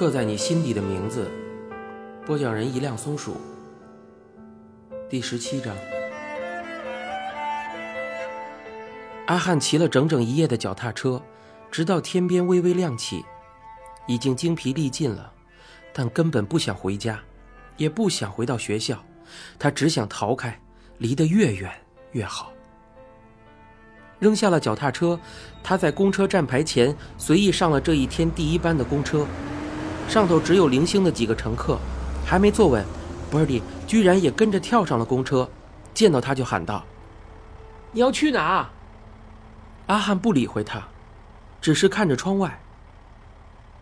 刻在你心底的名字。播讲人：一辆松鼠。第十七章。阿汉骑了整整一夜的脚踏车，直到天边微微亮起，已经精疲力尽了，但根本不想回家，也不想回到学校，他只想逃开，离得越远越好。扔下了脚踏车，他在公车站牌前随意上了这一天第一班的公车。上头只有零星的几个乘客，还没坐稳，Birdy 居然也跟着跳上了公车。见到他就喊道：“你要去哪？”阿汉不理会他，只是看着窗外。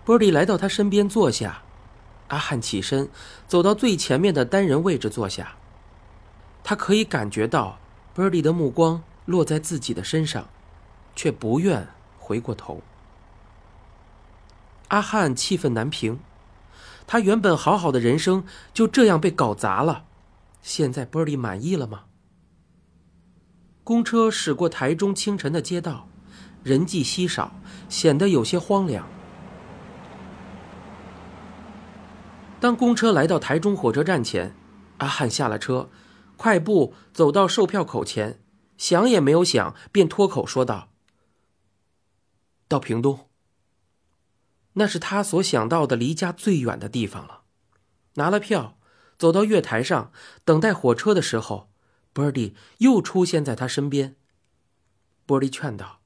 Birdy 来到他身边坐下，阿汉起身走到最前面的单人位置坐下。他可以感觉到 Birdy 的目光。落在自己的身上，却不愿回过头。阿汉气愤难平，他原本好好的人生就这样被搞砸了。现在波利满意了吗？公车驶过台中清晨的街道，人迹稀少，显得有些荒凉。当公车来到台中火车站前，阿汉下了车，快步走到售票口前。想也没有想，便脱口说道：“到屏东。”那是他所想到的离家最远的地方了。拿了票，走到月台上等待火车的时候，Birdy 又出现在他身边。Birdy 劝道：“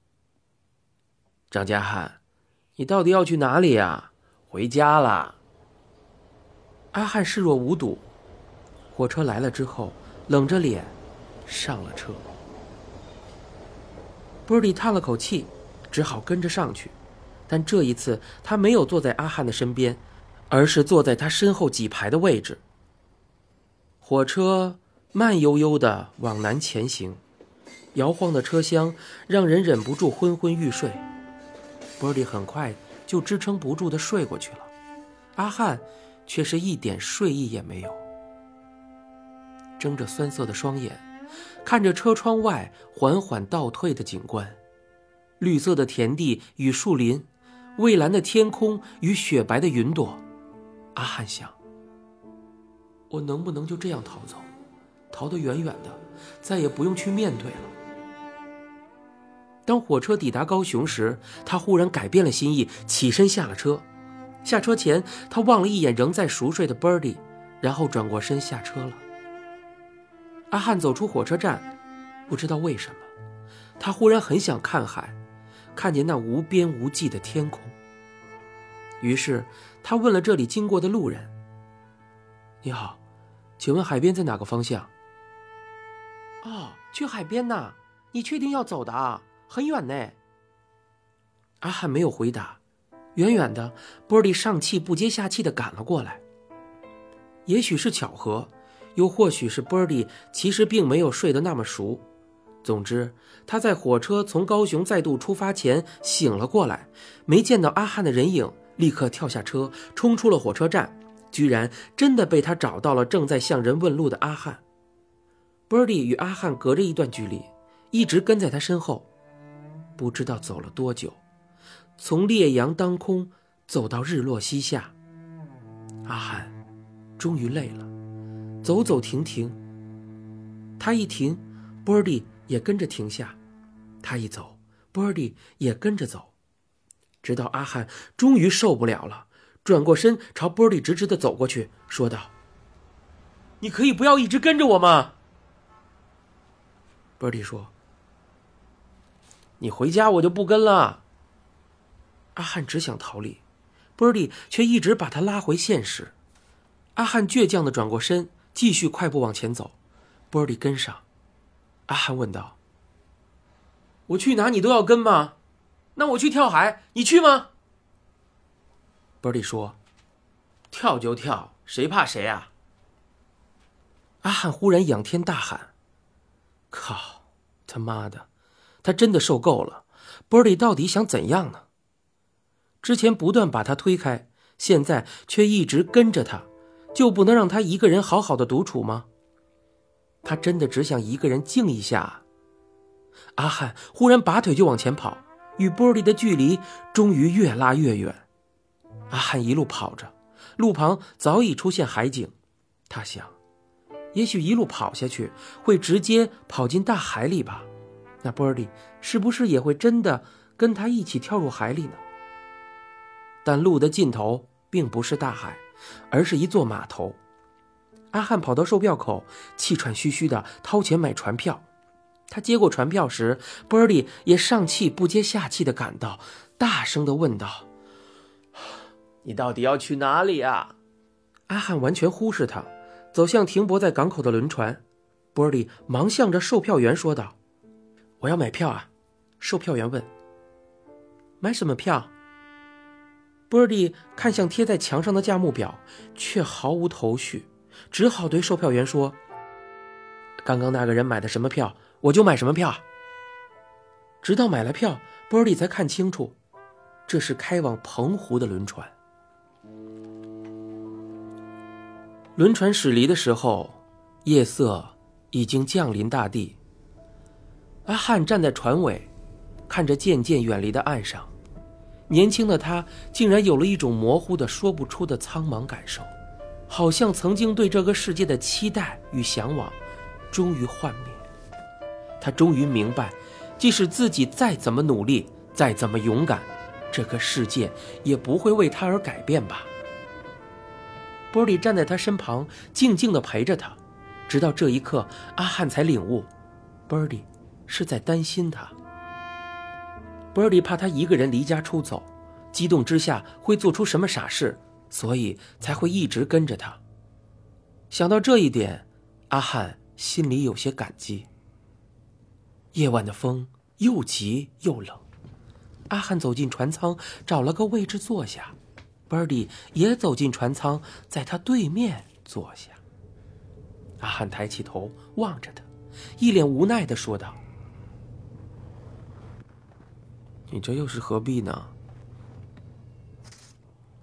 张家汉，你到底要去哪里呀？回家啦。”阿汉视若无睹。火车来了之后，冷着脸上了车。波利叹了口气，只好跟着上去。但这一次，他没有坐在阿汉的身边，而是坐在他身后几排的位置。火车慢悠悠的往南前行，摇晃的车厢让人忍不住昏昏欲睡。波利很快就支撑不住的睡过去了，阿汉却是一点睡意也没有，睁着酸涩的双眼。看着车窗外缓缓倒退的景观，绿色的田地与树林，蔚蓝的天空与雪白的云朵，阿汉想：我能不能就这样逃走，逃得远远的，再也不用去面对了？当火车抵达高雄时，他忽然改变了心意，起身下了车。下车前，他望了一眼仍在熟睡的 Birdy，然后转过身下车了。阿汉走出火车站，不知道为什么，他忽然很想看海，看见那无边无际的天空。于是他问了这里经过的路人：“你好，请问海边在哪个方向？”“哦，去海边呐？你确定要走的啊？很远呢。”阿汉没有回答。远远的，波利上气不接下气的赶了过来。也许是巧合。又或许是波利其实并没有睡得那么熟。总之，他在火车从高雄再度出发前醒了过来，没见到阿汉的人影，立刻跳下车，冲出了火车站，居然真的被他找到了正在向人问路的阿汉。Birdy 与阿汉隔着一段距离，一直跟在他身后，不知道走了多久，从烈阳当空走到日落西下，阿汉终于累了。走走停停，他一停，Birdy 也跟着停下；他一走，Birdy 也跟着走，直到阿汉终于受不了了，转过身朝 Birdy 直直的走过去，说道：“你可以不要一直跟着我吗？”Birdy 说：“你回家我就不跟了。”阿汉只想逃离，Birdy 却一直把他拉回现实。阿汉倔强的转过身。继续快步往前走，波利跟上。阿汉问道：“我去哪你都要跟吗？那我去跳海，你去吗？”波利说：“跳就跳，谁怕谁啊！”阿汉忽然仰天大喊：“靠！他妈的，他真的受够了！波利到底想怎样呢？之前不断把他推开，现在却一直跟着他。”就不能让他一个人好好的独处吗？他真的只想一个人静一下。阿汉忽然拔腿就往前跑，与波利的距离终于越拉越远。阿汉一路跑着，路旁早已出现海景。他想，也许一路跑下去会直接跑进大海里吧？那波利是不是也会真的跟他一起跳入海里呢？但路的尽头并不是大海，而是一座码头。阿汉跑到售票口，气喘吁吁地掏钱买船票。他接过船票时，波利也上气不接下气地赶到，大声地问道：“你到底要去哪里啊？”阿汉完全忽视他，走向停泊在港口的轮船。波利忙向着售票员说道：“我要买票啊！”售票员问：“买什么票？”波利看向贴在墙上的价目表，却毫无头绪。只好对售票员说：“刚刚那个人买的什么票，我就买什么票。”直到买了票，波利才看清楚，这是开往澎湖的轮船。轮船驶离的时候，夜色已经降临大地。阿汉站在船尾，看着渐渐远离的岸上，年轻的他竟然有了一种模糊的、说不出的苍茫感受。好像曾经对这个世界的期待与向往，终于幻灭。他终于明白，即使自己再怎么努力，再怎么勇敢，这个世界也不会为他而改变吧。波利站在他身旁，静静地陪着他，直到这一刻，阿汉才领悟，波利是在担心他。波利怕他一个人离家出走，激动之下会做出什么傻事。所以才会一直跟着他。想到这一点，阿汉心里有些感激。夜晚的风又急又冷，阿汉走进船舱，找了个位置坐下。班迪也走进船舱，在他对面坐下。阿汉抬起头望着他，一脸无奈的说道：“你这又是何必呢？”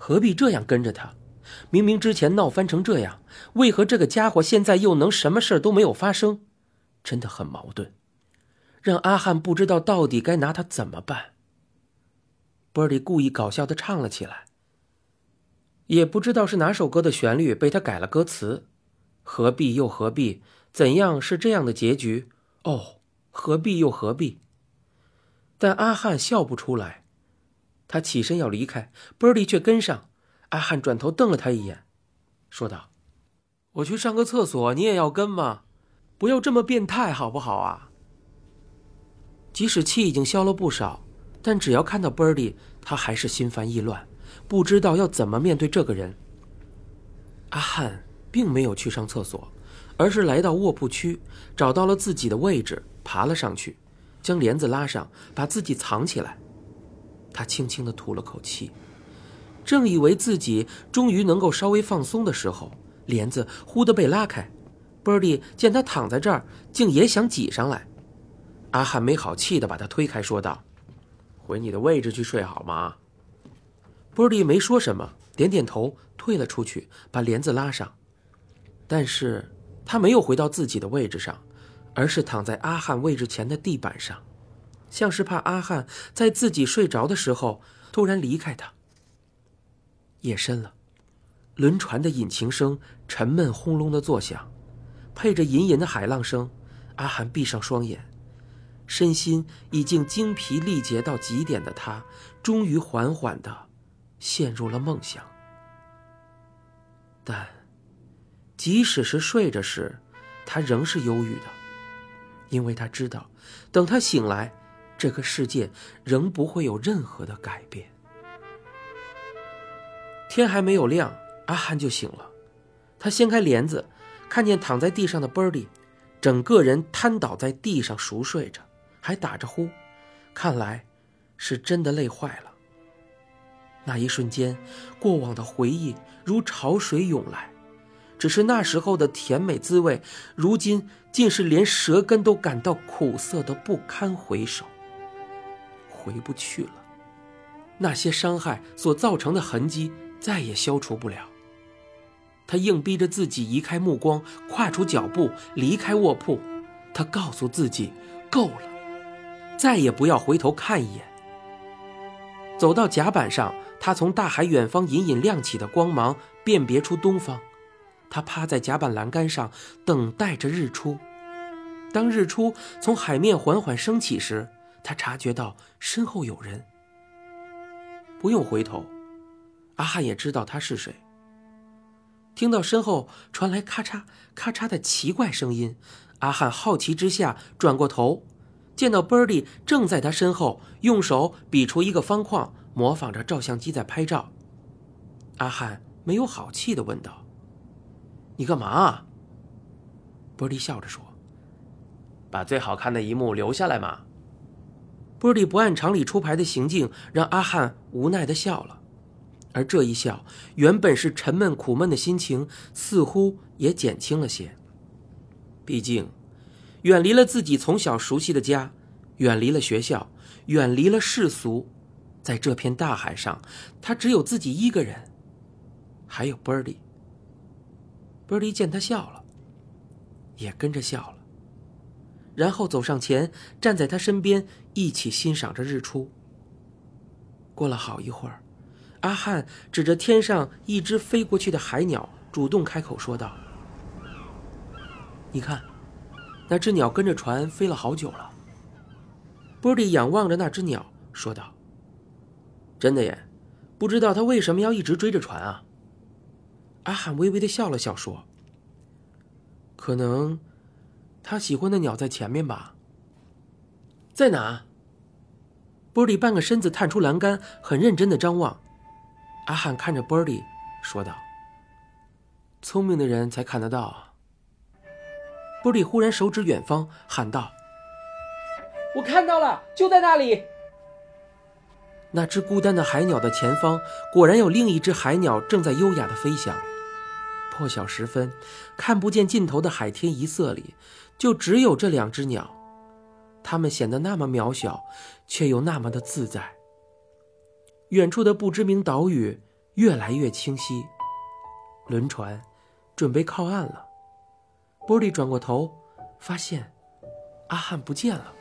何必这样跟着他？明明之前闹翻成这样，为何这个家伙现在又能什么事都没有发生？真的很矛盾，让阿汉不知道到底该拿他怎么办。波利故意搞笑的唱了起来，也不知道是哪首歌的旋律被他改了歌词。何必又何必？怎样是这样的结局？哦，何必又何必？但阿汉笑不出来。他起身要离开，波利却跟上。阿汉转头瞪了他一眼，说道：“我去上个厕所，你也要跟吗？不要这么变态，好不好啊？”即使气已经消了不少，但只要看到波利，他还是心烦意乱，不知道要怎么面对这个人。阿汉并没有去上厕所，而是来到卧铺区，找到了自己的位置，爬了上去，将帘子拉上，把自己藏起来。他轻轻地吐了口气，正以为自己终于能够稍微放松的时候，帘子忽地被拉开。波利见他躺在这儿，竟也想挤上来。阿汉没好气地把他推开，说道：“回你的位置去睡好吗？”波利没说什么，点点头，退了出去，把帘子拉上。但是他没有回到自己的位置上，而是躺在阿汉位置前的地板上。像是怕阿汉在自己睡着的时候突然离开他。夜深了，轮船的引擎声沉闷轰隆的作响，配着隐隐的海浪声。阿汉闭上双眼，身心已经精疲力竭到极点的他，终于缓缓的陷入了梦乡。但，即使是睡着时，他仍是忧郁的，因为他知道，等他醒来。这个世界仍不会有任何的改变。天还没有亮，阿汉就醒了。他掀开帘子，看见躺在地上的波利，整个人瘫倒在地上熟睡着，还打着呼，看来是真的累坏了。那一瞬间，过往的回忆如潮水涌来，只是那时候的甜美滋味，如今竟是连舌根都感到苦涩的不堪回首。回不去了，那些伤害所造成的痕迹再也消除不了。他硬逼着自己移开目光，跨出脚步离开卧铺。他告诉自己，够了，再也不要回头看一眼。走到甲板上，他从大海远方隐隐亮起的光芒辨别出东方。他趴在甲板栏杆上，等待着日出。当日出从海面缓缓升起时，他察觉到身后有人。不用回头，阿汉也知道他是谁。听到身后传来咔嚓咔嚓的奇怪声音，阿汉好奇之下转过头，见到 Birdy 正在他身后，用手比出一个方框，模仿着照相机在拍照。阿汉没有好气的问道：“你干嘛？”Birdy 笑着说。把最好看的一幕留下来嘛。波利不按常理出牌的行径让阿汉无奈的笑了，而这一笑，原本是沉闷苦闷的心情似乎也减轻了些。毕竟，远离了自己从小熟悉的家，远离了学校，远离了世俗，在这片大海上，他只有自己一个人，还有波利。波利见他笑了，也跟着笑了。然后走上前，站在他身边，一起欣赏着日出。过了好一会儿，阿汉指着天上一只飞过去的海鸟，主动开口说道：“你看，那只鸟跟着船飞了好久了。”波利仰望着那只鸟，说道：“真的耶，不知道它为什么要一直追着船啊？”阿汉微微的笑了笑，说：“可能……”他喜欢的鸟在前面吧？在哪？波利半个身子探出栏杆，很认真的张望。阿汉看着波利，说道：“聪明的人才看得到。”波利忽然手指远方，喊道：“我看到了，就在那里！”那只孤单的海鸟的前方，果然有另一只海鸟正在优雅的飞翔。破晓时分，看不见尽头的海天一色里。就只有这两只鸟，他们显得那么渺小，却又那么的自在。远处的不知名岛屿越来越清晰，轮船准备靠岸了。波利转过头，发现阿汉不见了。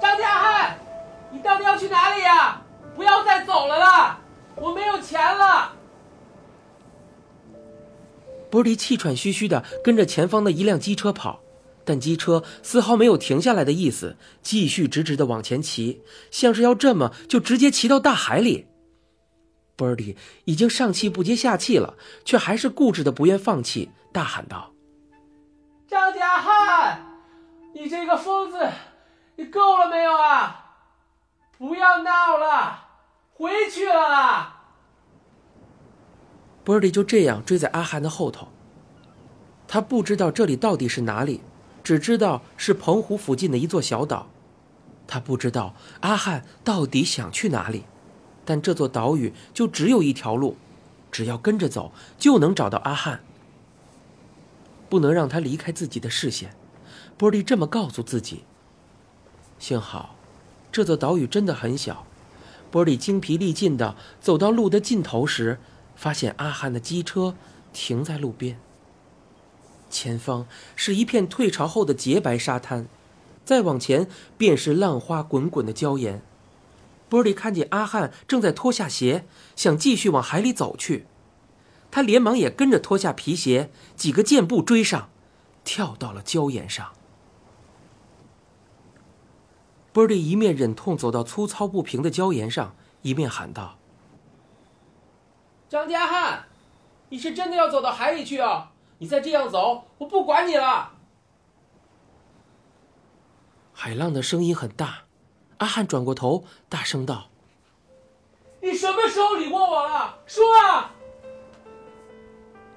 张家汉，你到底要去哪里呀？不要再走了啦！我没有钱了。波利气喘吁吁地跟着前方的一辆机车跑，但机车丝毫没有停下来的意思，继续直直地往前骑，像是要这么就直接骑到大海里。波利已经上气不接下气了，却还是固执的不愿放弃，大喊道：“张家汉，你这个疯子，你够了没有啊？不要闹了，回去了。”波利就这样追在阿汉的后头。他不知道这里到底是哪里，只知道是澎湖附近的一座小岛。他不知道阿汉到底想去哪里，但这座岛屿就只有一条路，只要跟着走就能找到阿汉。不能让他离开自己的视线，波利这么告诉自己。幸好，这座岛屿真的很小。波利精疲力尽地走到路的尽头时。发现阿汉的机车停在路边。前方是一片退潮后的洁白沙滩，再往前便是浪花滚滚的礁岩。波利看见阿汉正在脱下鞋，想继续往海里走去，他连忙也跟着脱下皮鞋，几个箭步追上，跳到了礁岩上。波利一面忍痛走到粗糙不平的礁岩上，一面喊道。张家汉，你是真的要走到海里去啊？你再这样走，我不管你了。海浪的声音很大，阿汉转过头，大声道：“你什么时候理过我了？说啊！”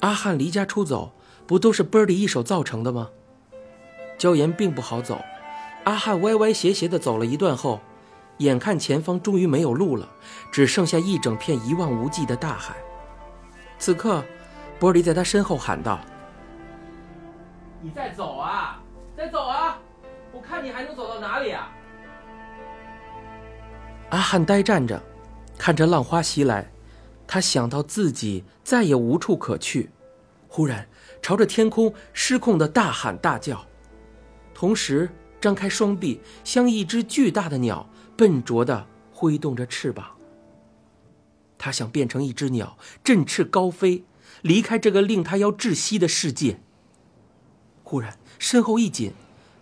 阿汉离家出走，不都是 Birdy 一手造成的吗？椒盐并不好走，阿汉歪歪斜斜的走了一段后，眼看前方终于没有路了，只剩下一整片一望无际的大海。此刻，波璃在他身后喊道：“你再走啊，再走啊！我看你还能走到哪里啊！”阿汉呆站着，看着浪花袭来，他想到自己再也无处可去，忽然朝着天空失控的大喊大叫，同时张开双臂，像一只巨大的鸟，笨拙地挥动着翅膀。他想变成一只鸟，振翅高飞，离开这个令他要窒息的世界。忽然，身后一紧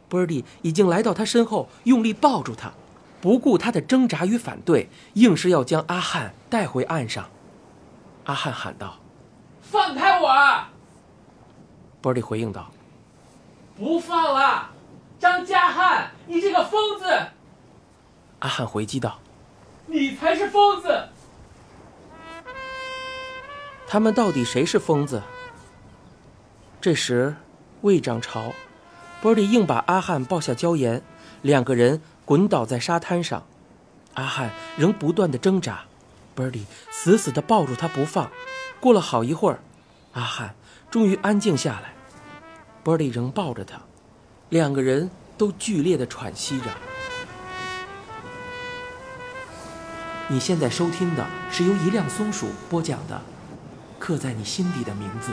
，Birdy 已经来到他身后，用力抱住他，不顾他的挣扎与反对，硬是要将阿汉带回岸上。阿汉喊道：“放开我！”Birdy 回应道：“不放了，张家汉，你这个疯子！”阿汉回击道：“你才是疯子！”他们到底谁是疯子？这时，未涨潮，Birdy 硬把阿汉抱下礁岩，两个人滚倒在沙滩上。阿汉仍不断的挣扎，Birdy 死死的抱住他不放。过了好一会儿，阿汉终于安静下来，Birdy 仍抱着他，两个人都剧烈的喘息着。你现在收听的是由一辆松鼠播讲的。刻在你心底的名字。